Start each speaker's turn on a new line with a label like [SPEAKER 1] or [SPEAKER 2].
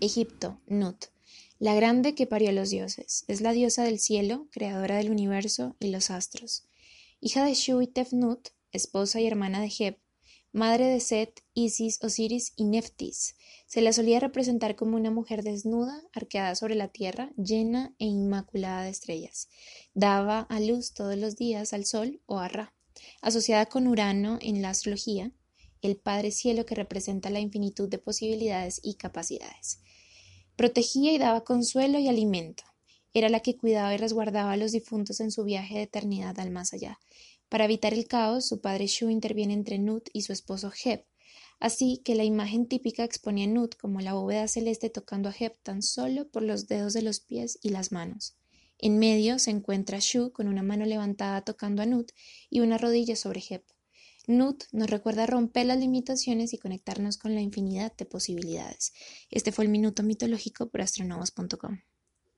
[SPEAKER 1] Egipto, Nut. La grande que parió a los dioses. Es la diosa del cielo, creadora del universo y los astros. Hija de Shu y Tefnut, esposa y hermana de Heb, madre de Set, Isis, Osiris y Neftis. Se la solía representar como una mujer desnuda, arqueada sobre la tierra, llena e inmaculada de estrellas. Daba a luz todos los días al sol o a Ra. Asociada con Urano en la astrología, el Padre Cielo que representa la infinitud de posibilidades y capacidades. Protegía y daba consuelo y alimento. Era la que cuidaba y resguardaba a los difuntos en su viaje de eternidad al más allá. Para evitar el caos, su padre Shu interviene entre Nut y su esposo Heb, así que la imagen típica expone a Nut como la bóveda celeste tocando a Heb tan solo por los dedos de los pies y las manos. En medio se encuentra Shu con una mano levantada tocando a Nut y una rodilla sobre Heb. Nut nos recuerda romper las limitaciones y conectarnos con la infinidad de posibilidades. Este fue el Minuto Mitológico por astronomos.com.